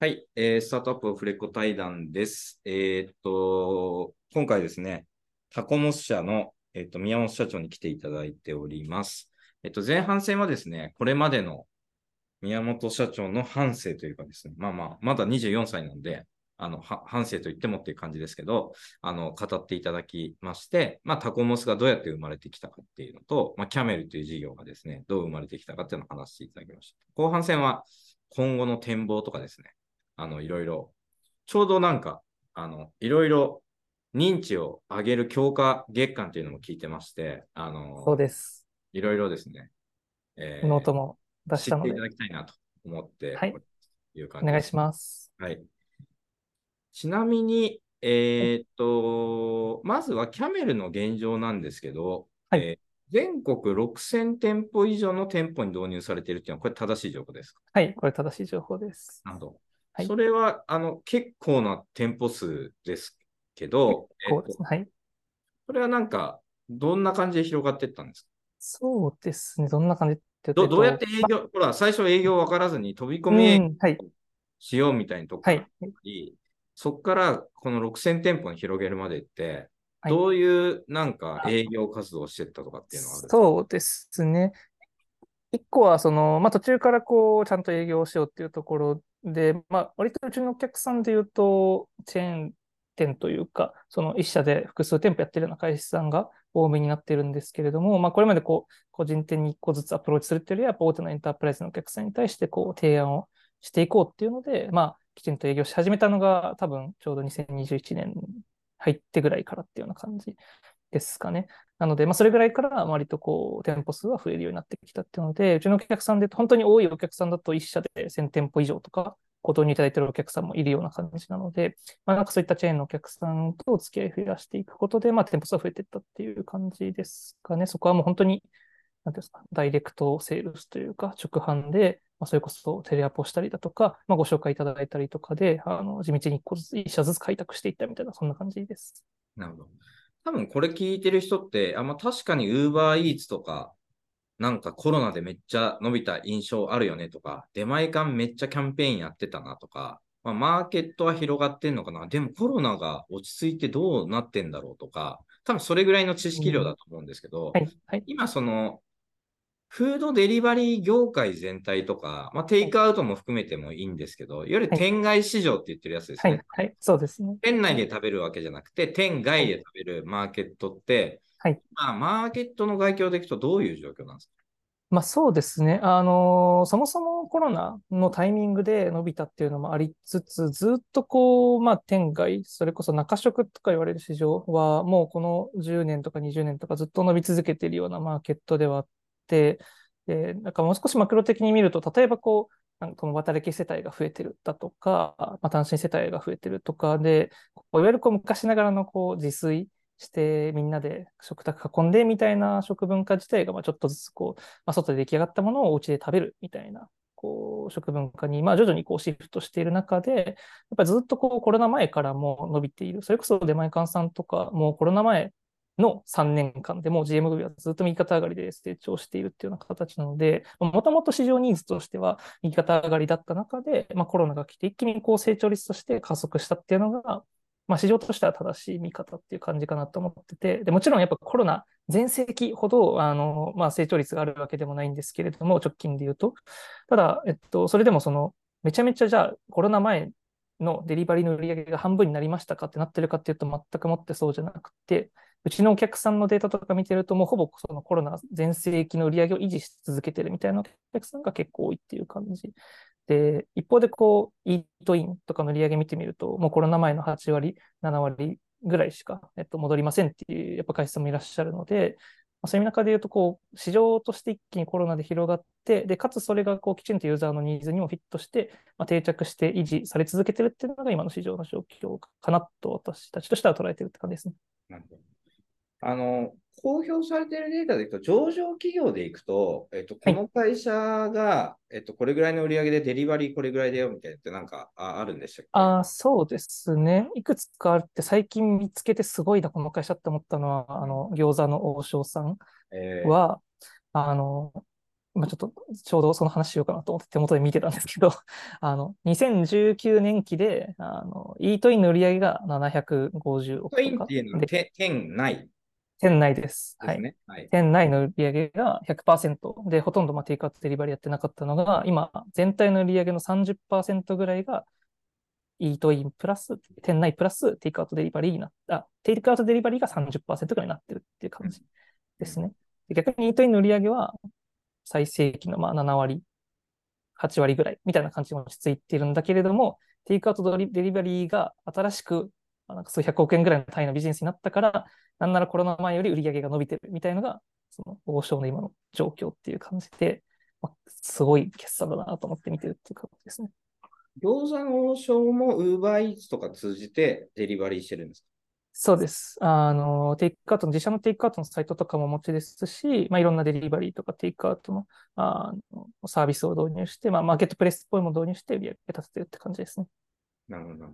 はい、えースタートアップフレコ対談です。えーっと、今回ですね、タコモス社の、えーっと、宮本社長に来ていただいております。えっと、前半戦はですね、これまでの宮本社長の半生というかですね、まあまあ、まだ24歳なんで、あの、半生と言ってもっていう感じですけど、あの、語っていただきまして、まあ、タコモスがどうやって生まれてきたかっていうのと、まあ、キャメルという事業がですね、どう生まれてきたかっていうのを話していただきました。後半戦は、今後の展望とかですね、あの、いろいろ、ちょうどなんか、あの、いろいろ認知を上げる強化月間っていうのも聞いてまして、あの、そうです。いろいろですね、えーノートも出したので知っていた、だきたいなと思って、はいいう感じお願いします。はい。ちなみに、えーっと、まずはキャメルの現状なんですけど、はいえー全国6000店舗以上の店舗に導入されているっていうのは、これ正しい情報ですか？はい、これ正しい情報です。なるほど。はいそれは、あの、結構な店舗数ですけど、こうですね。はい。これはなんか、どんな感じで広がっていったんですか？そうですね。どんな感じってどどうやって営業、ほら、最初営業分からずに飛び込み営業。しようみたいなとこはいから。り、そこからこの6000店舗に広げるまでって、はいどういうなんか営業活動をしてったとかっていうのはあるそうですね。一個は、その、まあ、途中からこう、ちゃんと営業をしようっていうところで、まあ、割とうちのお客さんで言うと、チェーン店というか、その一社で複数店舗やってるような会社さんが多めになってるんですけれども、まあ、これまでこう、個人店に一個ずつアプローチするっていうよりは、大手のエンタープライズのお客さんに対してこう、提案をしていこうっていうので、まあ、きちんと営業し始めたのが、多分ちょうど2021年入ってぐらいからっていうような感じですかね。なので、まあ、それぐらいから割とこう、店舗数は増えるようになってきたっていうので、うちのお客さんで、本当に多いお客さんだと1社で1000店舗以上とか、ご導入いただいているお客さんもいるような感じなので、まあ、なんかそういったチェーンのお客さんとお付き合い増やしていくことで、まあ、店舗数は増えていったっていう感じですかね。そこはもう本当に、なんていうんですか、ダイレクトセールスというか、直販で、まあ、それこそテレアポしたりだとか、まあ、ご紹介いただいたりとかで、あの地道に1個ずつ、1社ずつ開拓していったみたいな、そんな感じです。なるほど。多分これ聞いてる人って、あ、まあ、確かに UberEats とか、なんかコロナでめっちゃ伸びた印象あるよねとか、出前館めっちゃキャンペーンやってたなとか、まあ、マーケットは広がってんのかな。でもコロナが落ち着いてどうなってんだろうとか、多分それぐらいの知識量だと思うんですけど、はい、はい。今その、フードデリバリー業界全体とか、まあ、テイクアウトも含めてもいいんですけど、いわゆるはい。店外市場って言ってるやつですね。はい、はい、そうですね。店内で食べるわけじゃなくて、店外で食べるマーケットって、はい。まあ、マーケットの外況でいくとどういう状況なんですか？まあそうですね。あのそもそもコロナのタイミングで伸びたっていうのもありつつ、ずっとこう、まあ店外、それこそ中食とか言われる市場は、もうこの10年とか20年とかずっと伸び続けているようなマーケットではあって、で、なんかもう少しマクロ的に見ると、例えばこう、なんか共働き世帯が増えてるだとか、まあ、単身世帯が増えてるとかで、こういわゆるこう昔ながらのこう自炊してみんなで食卓囲んでみたいな食文化自体がまあちょっとずつこう、まあ、外で出来上がったものをお家で食べるみたいな、こう、食文化に、まあ、徐々にこうシフトしている中で、やっぱりずっとこう、コロナ前からも伸びている。それこそ出前館さんとか、もうコロナ前の3年間でも GMV はずっと右肩上がりで成長しているっていうような形なので、もともと市場ニーズとしては右肩上がりだった中で、まあ、コロナが来て一気にこう成長率として加速したっていうのが、まあ、市場としては正しい見方っていう感じかなと思ってて、でもちろんやっぱコロナ全盛期ほどあの、まあ、成長率があるわけでもないんですけれども、直近で言うと。ただ、えっと、それでもその、めちゃめちゃじゃあコロナ前のデリバリーの売り上げが半分になりましたかってなってるかっていうと全くもってそうじゃなくて、うちのお客さんのデータとか見てると、もうほぼそのコロナ全盛期の売り上げを維持し続けてるみたいなお客さんが結構多いっていう感じ。で、一方でこう、イートインとかの売り上げ見てみると、もうコロナ前の8割、7割ぐらいしか、えっと、戻りませんっていう、やっぱ会社もいらっしゃるので、まあそういう中で言うと、こう、市場として一気にコロナで広がって、で、かつそれがこう、きちんとユーザーのニーズにもフィットして、まあ、定着して維持され続けてるっていうのが今の市場の状況かなと私たちとしては捉えてるって感じですね。なるほど。あの、公表されているデータでいくと、上場企業でいくと、えっと、この会社が、えっと、これぐらいの売り上げでデリバリーこれぐらいだよみたいなってなんかああるんでしたっけ？あーそうですね。いくつかあって、最近見つけてすごいな、この会社って思ったのは、あの、餃子の王将さんえーは、あの、今ちょっとちょうどその話しようかなと思って手元で見てたんですけど、あの、2019年期で、あの、イートインの売り上げが750億とか。インっていうのは店内？店内です。はい。はい、店内の売り上げが100%で、ほとんどまあテイクアウトデリバリーやってなかったのが、今、全体の売り上げの30%ぐらいが、イートインプラス、店内プラステイクアウトデリバリーになった、テイクアウトデリバリーが30%ぐらいになってるっていう感じですね。逆にイートインの売り上げは、最盛期のまあ7割、8割ぐらいみたいな感じに落ち着いているんだけれども、テイクアウトデリバリーが新しくなんか数百億円ぐらいの単位のビジネスになったから、なんならコロナ前より売り上げが伸びてるみたいなのが、その王将の今の状況っていう感じで、まあ、すごい決算だなと思って見てるっていう感じですね。餃子の王将も UberEats とか通じてデリバリーしてるんですか？そうです。あの、テイクアウトの、自社のテイクアウトのサイトとかもお持ちですし、まあ、いろんなデリバリーとかテイクアウトのあのサービスを導入して、まあ、マーケットプレスっぽいものを導入して売り上げ立ててるって感じですね。なるほど。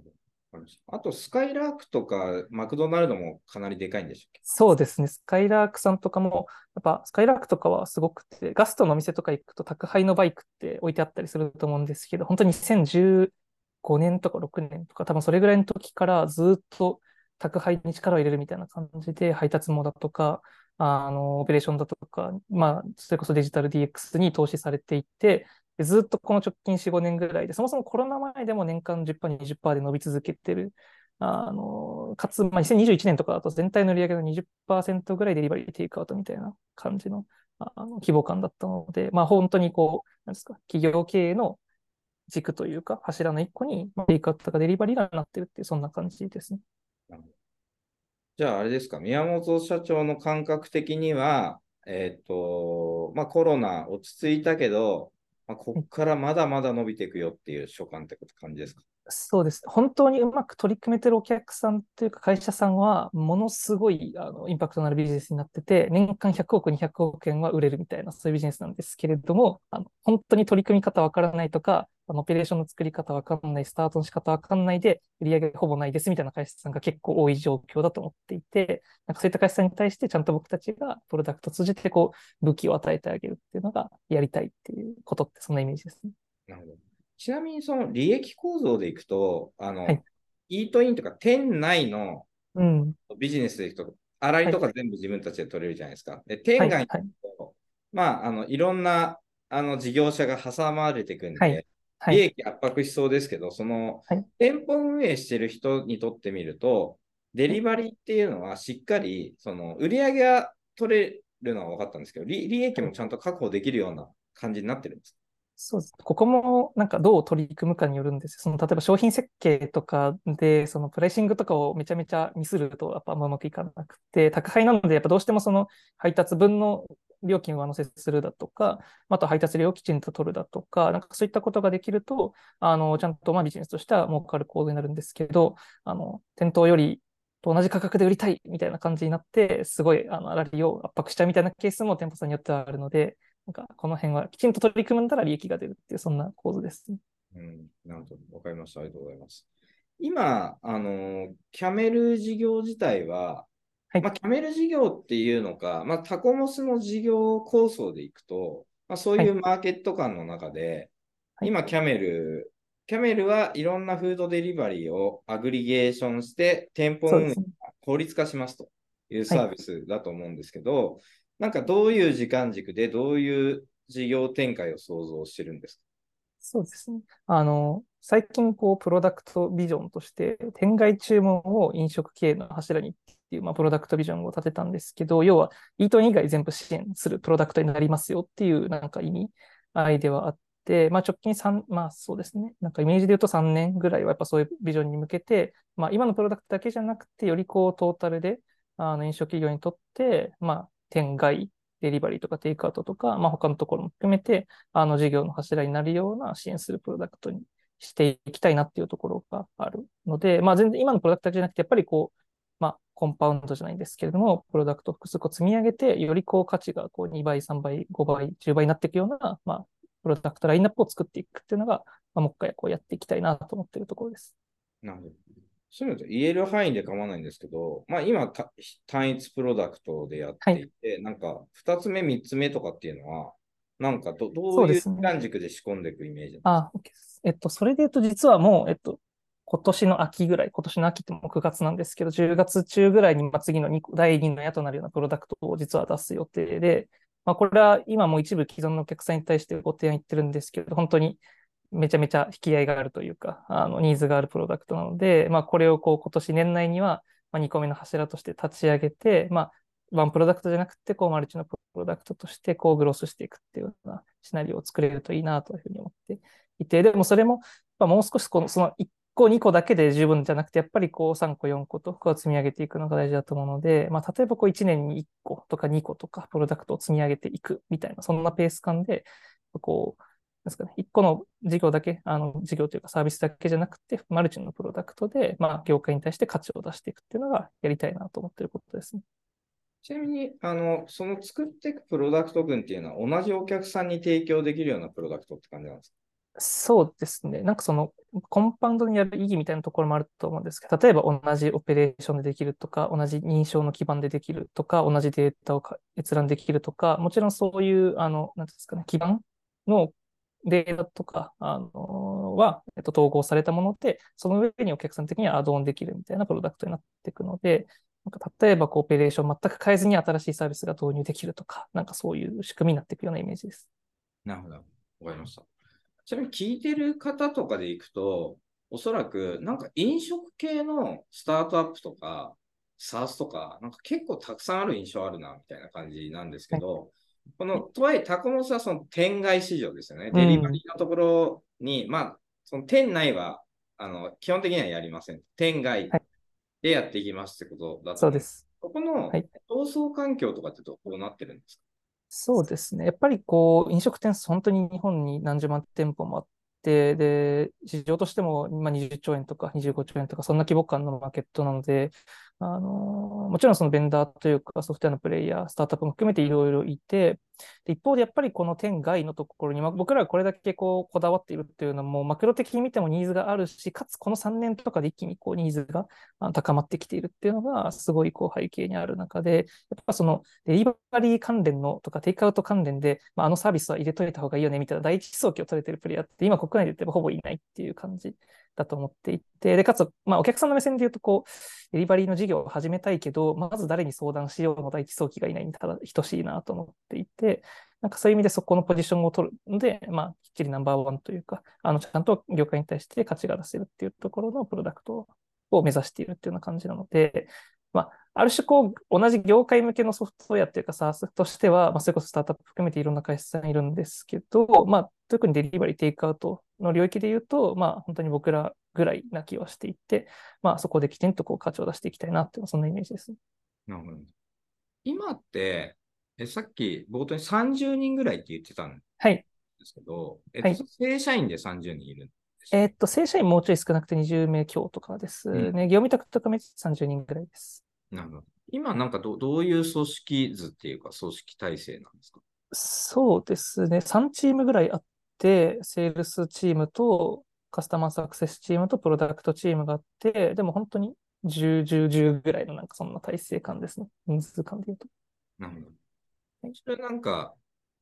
あと、スカイラークとか、マクドナルドもかなりでかいんでしょうそうですね。スカイラークさんとかも、やっぱスカイラークとかはすごくて、ガストのお店とか行くと宅配のバイクって置いてあったりすると思うんですけど、本当に2015年とか6年とか、多分それぐらいの時からずっと宅配に力を入れるみたいな感じで、配達網だとか、あの、オペレーションだとか、まあ、それこそデジタル DX に投資されていて、でずっとこの直近4、5年ぐらいで、そもそもコロナ前でも年間10%、20%で伸び続けてる。あの、かつ、まあ、2021年とかだと全体の売り上げの20%ぐらいデリバリーテイクアウトみたいな感じのあの規模感だったので、まあ本当にこう、なんですか、企業経営の軸というか、柱の一個に、テイクアウトとかデリバリーがなってるっていう、そんな感じですね。じゃあ、あれですか、宮本社長の感覚的には、えっ、ー、と、まあコロナ落ち着いたけど、まあ、ここからまだまだ伸びていくよっていう所感って感じですか？そうです。本当にうまく取り組めてるお客さんというか会社さんは、ものすごいあのインパクトのあるビジネスになってて、年間100億、200億円は売れるみたいな、そういうビジネスなんですけれども、あの本当に取り組み方わからないとか、あのオペレーションの作り方わかんない、スタートの仕方わかんないで、売り上げほぼないですみたいな会社さんが結構多い状況だと思っていて、なんかそういった会社さんに対してちゃんと僕たちがプロダクトを通じてこう武器を与えてあげるっていうのがやりたいっていうことってそんなイメージですね。なるほど。ちなみにその利益構造でいくと、あの、はい、イートインとか店内のビジネスでいくと、洗いとか全部自分たちで取れるじゃないですか。で、店外に、はいはい、まあ、あの、いろんなあの事業者が挟まれていくんで、利益圧迫しそうですけど、その、はい、店舗運営してる人にとってみると、デリバリーっていうのはしっかり、その売り上げが取れるのは分かったんですけど、利益もちゃんと確保できるような感じになってるんですそうです。ここもなんかどう取り組むかによるんですよ。その例えば商品設計とかで、そのプライシングとかをめちゃめちゃミスるとやっぱあんまうまくいかなくて、宅配なのでやっぱどうしてもその配達分の料金を上乗せするだとか、あと配達料をきちんと取るだとか、なんかそういったことができると、あの、ちゃんとまあビジネスとしては儲かる構図になるんですけど、あの、店頭よりと同じ価格で売りたいみたいな感じになって、すごい、あの、粗利を圧迫したみたいなケースも店舗さんによってはあるので、なんかこの辺はきちんと取り組んだら利益が出るっていう、そんな構図です、ね。うん、なるほど。わかりました。ありがとうございます。今、あの、キャメル事業自体は、はい、まあ、キャメル事業っていうのか、まあ、タコモスの事業構想でいくと、まあ、そういうマーケット感の中で、はい、今、キャメル、キャメルはいろんなフードデリバリーをアグリゲーションして、店舗運営効率化しますというサービスだと思うんですけど、はい、なんかどういう時間軸でどういう事業展開を想像してるんですか？そうですね。あの、最近、こう、プロダクトビジョンとして、店外注文を飲食経営の柱にっていう、まあ、プロダクトビジョンを立てたんですけど、要は、イートイン以外全部支援するプロダクトになりますよっていう、なんか意味合いではあって、まあ、直近3、まあそうですね。なんかイメージで言うと3年ぐらいはやっぱそういうビジョンに向けて、まあ今のプロダクトだけじゃなくて、よりこうトータルで、あの飲食企業にとって、まあ店外、デリバリーとかテイクアウトとか、まあ他のところも含めて、あの事業の柱になるような支援するプロダクトにしていきたいなっていうところがあるので、まあ全然今のプロダクトじゃなくて、やっぱりこう、まあコンパウンドじゃないんですけれども、プロダクトを複数個積み上げて、よりこう価値がこう2倍、3倍、5倍、10倍になっていくような、まあ、プロダクトラインナップを作っていくっていうのが、まあ、もう一回こうやっていきたいなと思っているところです。なるほど。そういうのと言える範囲で構わないんですけど、まあ今、単一プロダクトでやっていて、はい、なんか2つ目、3つ目とかっていうのは、なんかど、どいうそう時間軸で仕込んでいくイメージあ、OK です。えっと、それで言うと実はもう、えっと、今年の秋ぐらい、今年の秋ってもう9月なんですけど、10月中ぐらいに、まあ、次の2個第2の矢となるようなプロダクトを実は出す予定で、まあ、これは今も一部既存のお客さんに対してご提案言ってるんですけど、本当にめちゃめちゃ引き合いがあるというか、あの、ニーズがあるプロダクトなので、まあ、これをこう今年年内には、2個目の柱として立ち上げて、まあ、ワンプロダクトじゃなくて、こう、マルチのプロダクトとして、こう、グロスしていくっていうようなシナリオを作れるといいなというふうに思っていて、でもそれも、まあ、もう少しこの、その1個、2個だけで十分じゃなくて、やっぱりこう、3個、4個と、こう、積み上げていくのが大事だと思うので、まあ、例えばこう、1年に1個とか2個とか、プロダクトを積み上げていくみたいな、そんなペース感で、こう、ですかね、1個の事業だけ、あの、事業というかサービスだけじゃなくて、マルチのプロダクトで、まあ、業界に対して価値を出していくっていうのがやりたいなと思っていることですね。ちなみに、あの、その作っていくプロダクト群っていうのは、同じお客さんに提供できるようなプロダクトって感じなんですか？そうですね。なんかその、コンパウンドにやる意義みたいなところもあると思うんですけど、例えば同じオペレーションでできるとか、同じ認証の基盤でできるとか、同じデータを閲覧できるとか、もちろんそういう、あの、なんですかね、基盤のデータとか、あの、は、えっと、統合されたもので、その上にお客さん的にはアドオンできるみたいなプロダクトになっていくので、なんか例えばこうオペレーション全く変えずに新しいサービスが導入できるとか、なんかそういう仕組みになっていくようなイメージです。なるほど。わかりました。ちなみに聞いてる方とかでいくと、おそらくなんか飲食系のスタートアップとか、SARS とか、なんか結構たくさんある印象あるな、みたいな感じなんですけど、この、とはいえ、タコモスはその店外市場ですよね。デリバリーのところに、まあ、その店内は、あの、基本的にはやりません。店外はいでやっていきますってことだと思そうで。す。そこのはい競争環境とかってどうなってるんですか？そうですね。やっぱりこう、飲食店、本当に日本に何十万店舗もあって、で、市場としても、まあ、20兆円とか25兆円とか、そんな規模感のマーケットなので、あの、もちろんそのベンダーというかソフトウェアのプレイヤー、スタートアップも含めていろいろいて、一方でやっぱりこの店外のところに、僕らがこれだけこうこだわっているっていうのも、マクロ的に見てもニーズがあるし、かつこの3年とかで一気にこうニーズが高まってきているっていうのが、すごいこう背景にある中で、やっぱそのデリバリー関連のとかテイクアウト関連で、まあ、あのサービスは入れといた方がいいよねみたいな第一早期を取れてるプレイヤーって今国内で言ってもほぼいないっていう感じだと思っていて、で、かつ、まあ、お客さんの目線で言うと、こう、デリバリーの事業を始めたいけど、まず誰に相談しようの第一早期がいないにただ等しいなと思っていて、なんかそういう意味でそこのポジションを取るので、まあ、きっちりナンバーワンというか、あの、ちゃんと業界に対して価値が出せるっていうところのプロダクトを目指しているっていうような感じなので、まあ、ある種こう、同じ業界向けのソフトウェアっていうか SaaS としては、まあ、それこそスタートアップ含めていろんな会社さんいるんですけど、まあ、特にデリバリー、テイクアウトの領域で言うと、まあ、本当に僕らぐらいな気はしていて、まあ、そこできちんとこう価値を出していきたいなっていうそんなイメージです。なるほど。今って、えさっき冒頭に30人ぐらいって言ってたんはい。ですけど、えっとはい正社員で30人いるんですえーっと、正社員もうちょい少なくて20名強とかですうんね。業務委託とかめ30人ぐらいです。なるほど。今なんかどどういう組織図っていうか組織体制なんですか？そうですね。3チームぐらいあって、セールスチームとカスタマーサクセスチームとプロダクトチームがあって、でも本当に10、10、10ぐらいのなんかそんな体制感ですね。人数感で言うと。なるほどはい。それなんか、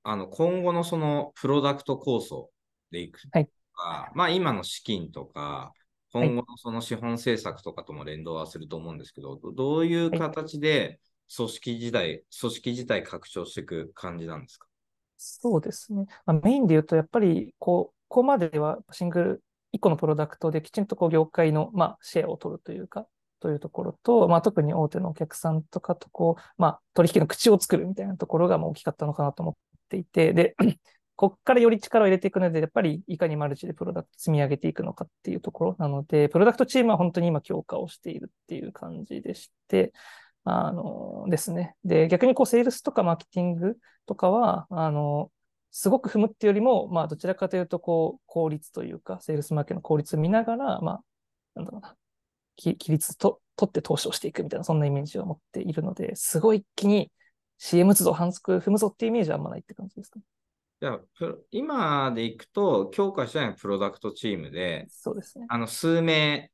あの、今後のそのプロダクト構想でいくとか、はいまあ今の資金とか、い今後のその資本政策とかとも連動はすると思うんですけど、どどういう形で組織自体、組織自体拡張していく感じなんですか？そうですね。まあ、メインで言うと、やっぱりこう、ここまではシングル、1個のプロダクトできちんとこう業界の、まあ、シェアを取るというか、というところと、まあ、特に大手のお客さんとかとこう、まあ、取引の口を作るみたいなところがまあ大きかったのかなと思っていて、で、こっからより力を入れていくので、やっぱりいかにマルチでプロダクト積み上げていくのかっていうところなので、プロダクトチームは本当に今強化をしているっていう感じでして、あのですね。で、逆にこう、セールスとかマーケティングとかは、あの、すごく踏むっていうよりも、まあ、どちらかというと、こう、効率というか、セールスマーケの効率を見ながら、まあ、なんだろうな、規律と、取って投資をしていくみたいな、そんなイメージを持っているので、すごい一気に CM 都度反則踏むぞっていうイメージはあんまないって感じですかね。じゃあ、今でいくと、強化したいのはプロダクトチームで、そうですね。あの、数名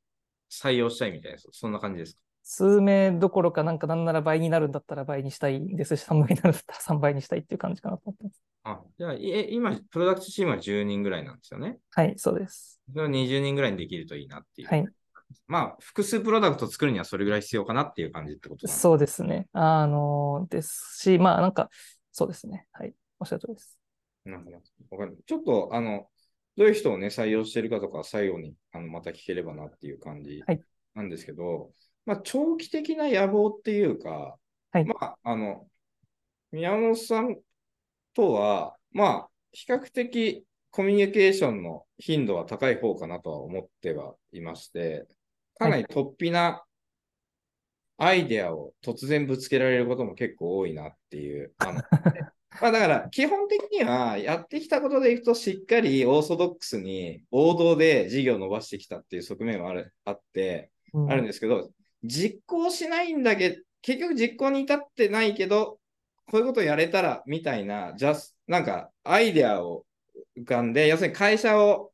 採用したいみたいな、そんな感じですか？数名どころか、なんかなんなら倍になるんだったら倍にしたいですし、3倍になるんだったら 3倍にしたいっていう感じかなと思ってます。あ、じゃあ、え今、プロダクトチームは10人ぐらいなんですよね？はい、そうです。それを20人ぐらいにできるといいなっていう。はい。まあ、複数プロダクト作るにはそれぐらい必要かなっていう感じってことですそうですね。あの、ですし、まあなんか、そうですね。はい。おっしゃる通りです。なるほど。わかる。ちょっと、あの、どういう人をね、採用してるかとか、最後にあのまた聞ければなっていう感じはいなんですけど、まあ、長期的な野望っていうか、はいまあ、あの、宮本さんとは、まあ、比較的コミュニケーションの頻度は高い方かなとは思ってはいまして、かなり突飛なアイデアを突然ぶつけられることも結構多いなっていう。あの まあだから、基本的にはやってきたことでいくと、しっかりオーソドックスに王道で事業を伸ばしてきたっていう側面はあるあって、うんあるんですけど、実行しないんだけど、結局実行に至ってないけど、こういうことやれたらみたいな、ジャスなんかアイデアを浮かんで、要するに会社を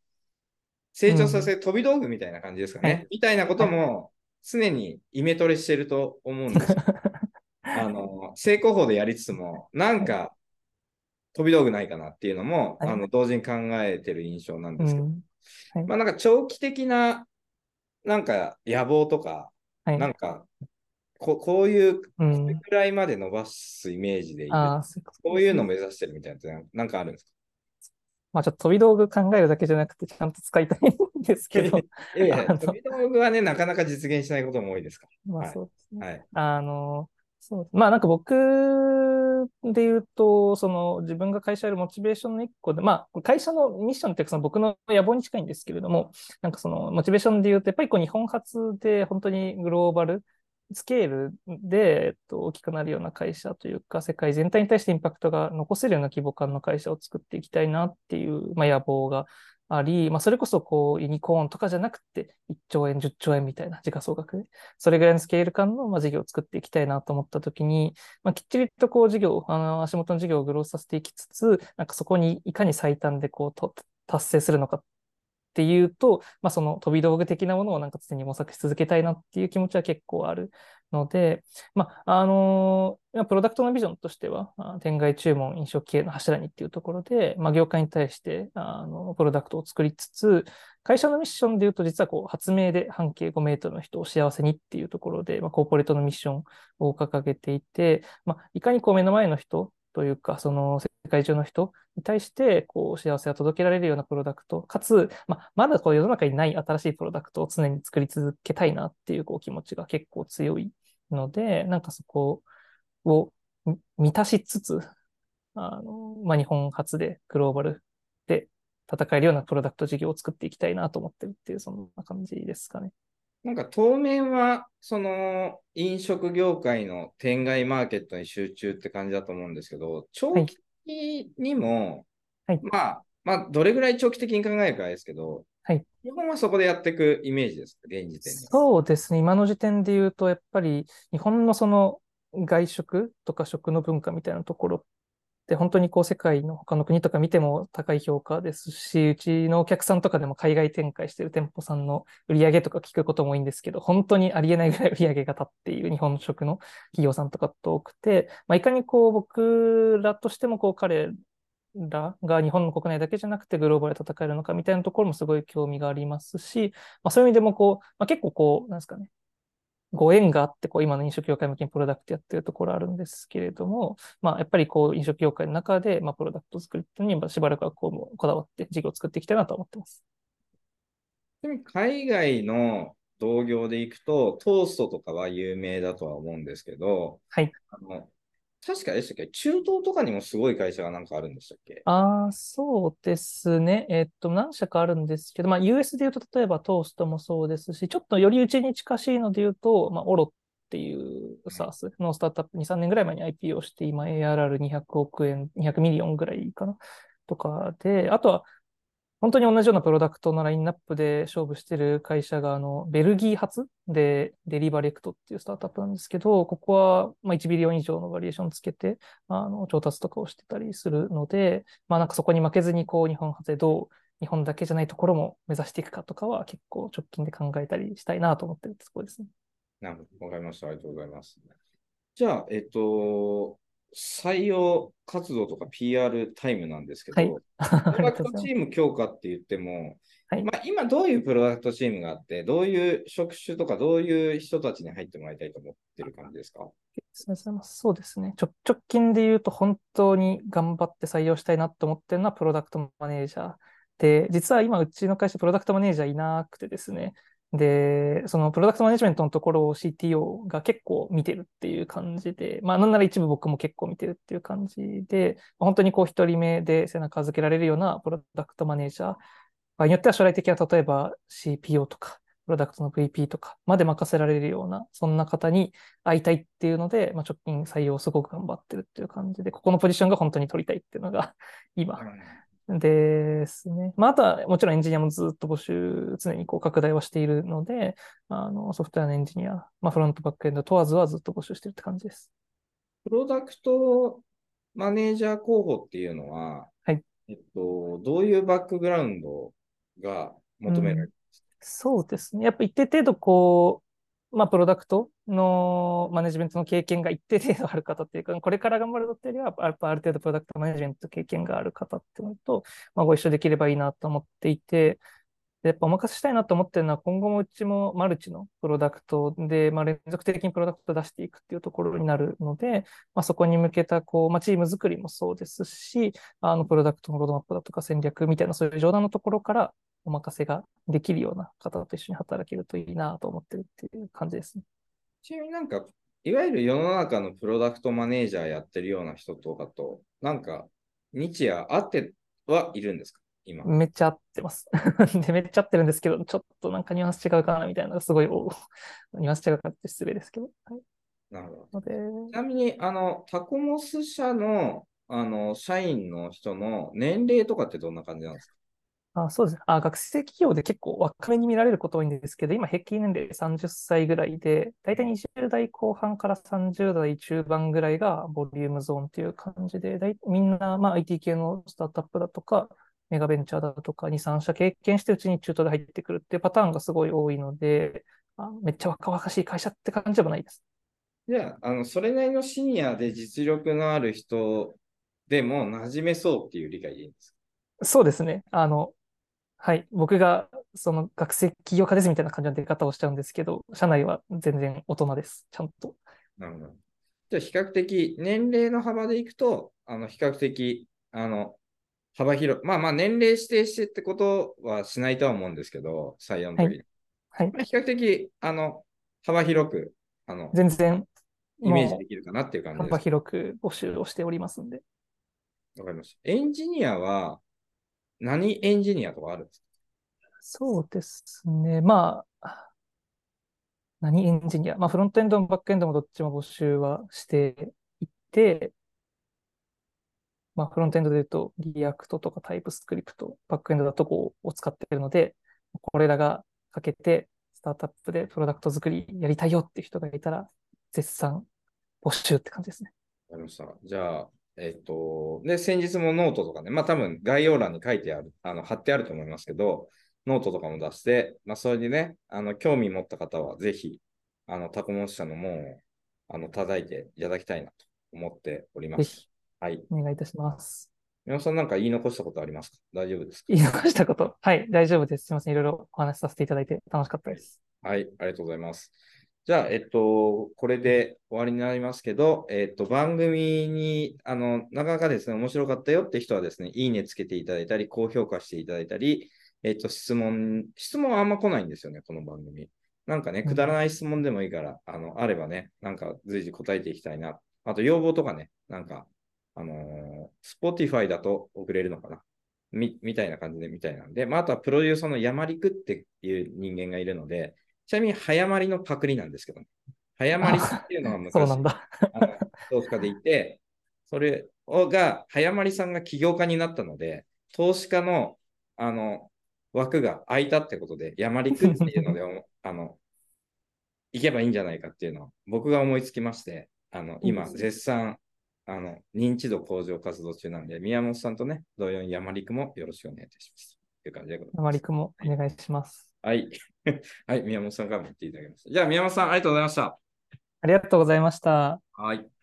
成長させる飛び道具みたいな感じですかね。はいみたいなことも常にイメトレしてると思うんですよ。あの、成功法でやりつつも、なんか飛び道具ないかなっていうのも、はい。あの同時に考えてる印象なんですけど、うん。はい。まあなんか長期的ななんか野望とか、はい。なんかここういうくらいまで伸ばすイメージでいい、ああ、そういうことこういうのを目指してるみたいななんかあるんですか？まあちょっと飛び道具考えるだけじゃなくて、ちゃんと使いたいんですけど、いやいや、飛び道具はね、なかなか実現しないことも多いですかまあはい。そうですね。ら。はい。あの、そう。まあなんか僕で言うと、その自分が会社やるモチベーションの一個で、まあ会社のミッションってその僕の野望に近いんですけれども、なんかそのモチベーションで言うと、やっぱりこう日本初で本当にグローバルスケールで、えっと、大きくなるような会社というか、世界全体に対してインパクトが残せるような規模感の会社を作っていきたいなっていう、まあ、野望があり、まあ、それこそこうユニコーンとかじゃなくて1兆円、10兆円みたいな時価総額。で、それぐらいのスケール感のまあ事業を作っていきたいなと思ったときに、まあ、きっちりとこう事業、あの足元の事業をグロースさせていきつつ、なんかそこにいかに最短でこうと達成するのかっていうと、まあ、その飛び道具的なものをなんか常に模索し続けたいなっていう気持ちは結構ある。ので、まあ、あのプロダクトのビジョンとしては、あ店外注文、飲食系の柱にっていうところで、まあ、業界に対して、あの、プロダクトを作りつつ、会社のミッションで言うと、実はこう、発明で半径5メートルの人を幸せにっていうところで、まあ、コーポレートのミッションを掲げていて、まあ、いかにこう、目の前の人というか、その世界中の人に対して、こう、幸せが届けられるようなプロダクト、かつ、まあ、まだこう、世の中にない新しいプロダクトを常に作り続けたいなっていう、こう、気持ちが結構強いので、なんかそこをみ満たしつつ、あの、まあ、日本初でグローバルで戦えるようなプロダクト事業を作っていきたいなと思ってるっていう、そんな感じですかね。なんか当面は、その飲食業界の店外マーケットに集中って感じだと思うんですけど、長期的にも、はいまあ、まあ、どれぐらい長期的に考えるかですけど、はい日本はそこでやっていくイメージですか、現時点に。そうですね。今の時点で言うと、やっぱり日本のその外食とか食の文化みたいなところって、本当にこう世界の他の国とか見ても高い評価ですし、うちのお客さんとかでも海外展開してる店舗さんの売り上げとか聞くことも多いんですけど、本当にありえないぐらい売り上げが立っている 日本食の企業さんとかって多くて、まあ、いかにこう僕らとしてもこう彼らが日本の国内だけじゃなくてグローバルで戦えるのかみたいなところもすごい興味がありますし、まあ、そういう意味でもこう、まあ、結構こう、なんですかね、ご縁があって、こう、今の飲食業界向けにプロダクトやってるところあるんですけれども、まあ、やっぱりこう、飲食業界の中で、まあ、プロダクトを作るっていうのに、まあしばらくはこう、こだわって事業を作っていきたいなと思ってます。ちなみに海外の同業で行くと、 Toast とかは有名だとは思うんですけど、はい。あの確かでしたっけ？中東とかにもすごい会社がなんかあるんでしたっけ？ああ、そうですね。えっと、何社かあるんですけど、まあ、US で言うと、例えば Toast もそうですし、ちょっとよりうちに近しいので言うと、まあ、 Olo っていう SaaS のスタートアップ2、3年ぐらい前に IPO して、今 ARR200 億円、200ミリオンぐらいかな？とかで、あとは、本当に同じようなプロダクトのラインナップで勝負してる会社が、あの、ベルギー発でデリバレクトっていうスタートアップなんですけど、ここは、まあ、1ビリオン以上のバリエーションつけて、あの、調達とかをしてたりするので、まあなんかそこに負けずに、こう、日本発でどう、日本だけじゃないところも目指していくかとかは結構直近で考えたりしたいなと思ってるところですね。なるほど。わかりました。ありがとうございます。じゃあ、えっと、採用活動とか PR タイムなんですけど、はいプロダクト チーム強化って言っても、はいまあ、今どういうプロダクトチームがあって、どういう職種とか、どういう人たちに入ってもらいたいと思ってる感じですか？そうですね。直直近で言うと本当に頑張って採用したいなと思ってるのはプロダクトマネージャーで、実は今うちの会社プロダクトマネージャーいなくてですね。で、そのプロダクトマネジメントのところを CTO が結構見てるっていう感じで、まあなんなら一部僕も結構見てるっていう感じで、本当にこう一人目で背中預けられるようなプロダクトマネージャー、場合によっては将来的には例えば CPO とか、プロダクトの VP とかまで任せられるような、そんな方に会いたいっていうので、まあ、直近採用をすごく頑張ってるっていう感じで、ここのポジションが本当に取りたいっていうのが今。ですね。まあ、あとはもちろんエンジニアもずっと募集、常にこう拡大はしているので、あのソフトウェアのエンジニア、まあ、フロントバックエンド問わずはずっと募集してるって感じです。プロダクトマネージャー候補っていうのは、はいえっと、どういうバックグラウンドが求められる、そうですね。やっぱ一定程度こう、まあ、プロダクトのマネジメントの経験が一定程度ある方っていうか、これから頑張るっていうよりは、やっぱある程度プロダクトマネジメント経験がある方っていうのと、まあ、ご一緒できればいいなと思っていて、やっぱお任せしたいなと思ってるのは、今後もうちもマルチのプロダクトで、まあ、連続的にプロダクト出していくっていうところになるので、まあ、そこに向けたこう、まあ、チーム作りもそうですし、あのプロダクトのロードマップだとか戦略みたいな、そういう冗談のところからお任せができるような方と一緒に働けるといいなと思ってるっていう感じですね。ちなみになんか、いわゆる世の中のプロダクトマネージャーやってるような人とかと、なんか、日夜会ってはいるんですか今？めっちゃ合ってます。で、めっちゃ合ってるんですけど、ちょっとなんかニュアンス違うかなみたいなのがすごい、お ニュアンス違うかって失礼ですけど。はい、なるほど。ちなみに、あの、タコモス社の、あの、社員の人の年齢とかってどんな感じなんですか？あそうですね。あ、学生企業で結構若めに見られること多いんですけど、今平均年齢30歳ぐらいで、だいたい20代後半から30代中盤ぐらいがボリュームゾーンっていう感じで、だいみんな、まあ、IT 系のスタートアップだとか、メガベンチャーだとか2、3社経験してうちに中途で入ってくるっていうパターンがすごい多いので、あめっちゃ若々しい会社って感じでもないです。じゃあ、あの、それなりのシニアで実力のある人でも馴染めそうっていう理解でいいんですか？そうですね。あの、はい。僕が、その学生起業家ですみたいな感じの出方をしちゃうんですけど、社内は全然大人です。ちゃんと。なるほど。じゃあ、比較的、年齢の幅でいくと、あの、比較的、あの、幅広い。まあまあ、年齢指定してってことはしないとは思うんですけど、採用の時に。はい。まあ、比較的、あの、幅広く、あの、全然、イメージできるかなっていう感じです。幅広く募集をしておりますんで。わかりました。エンジニアは、何エンジニアとかあるんですか？そうですね。まあ、何エンジニア？まあ、フロントエンドもバックエンドもどっちも募集はしていて、まあ、フロントエンドで言うと、 React とか TypeScript、バックエンドだと Go を使っているので、これらが書けて、スタートアップでプロダクト作りやりたいよっていう人がいたら、絶賛募集って感じですね。わかりました。じゃあ、えっ、と、で、先日もノートとかね、まあ多分概要欄に書いてある、あの、貼ってあると思いますけど、ノートとかも出して、まあそれにね、あの、興味持った方はぜひ、あの、 tacoms 社の門を、あの、叩いていただきたいなと思っております。はい。お願いいたします。皆さんなんか言い残したことありますか？大丈夫ですか？言い残したこと？はい、大丈夫です。すみません。いろいろお話しさせていただいて楽しかったです。はい、ありがとうございます。じゃあ、えっと、これで終わりになりますけど、えっと、番組に、あの、なかなかですね、面白かったよって人はですね、いいねつけていただいたり、高評価していただいたり、えっと、質問、質問はあんま来ないんですよね、この番組。なんかね、くだらない質問でもいいから、あの、あればね、なんか随時答えていきたいな。あと、要望とかね、なんか、あのー、Spotify だと送れるのかなみ、みたいな感じで、みたいなんで、まあ、あとはプロデューサーの山陸っていう人間がいるので、ちなみに早まりのパクリなんですけど、ね、早まりさんっていうのは昔、そうなんだ。投資家でいて、それが、早まりさんが起業家になったので、投資家のあの枠が空いたってことで、山陸っていうので、あの、行けばいいんじゃないかっていうのを僕が思いつきまして、あの、今、絶賛、あの、認知度向上活動中なんで、宮本さんとね、同様に山陸もよろしくお願いいたします。という感じでございます。山陸もお願いします。はい。はい、宮本さんからも言っていただきました。じゃあ、宮本さん、ありがとうございました。ありがとうございました。はい。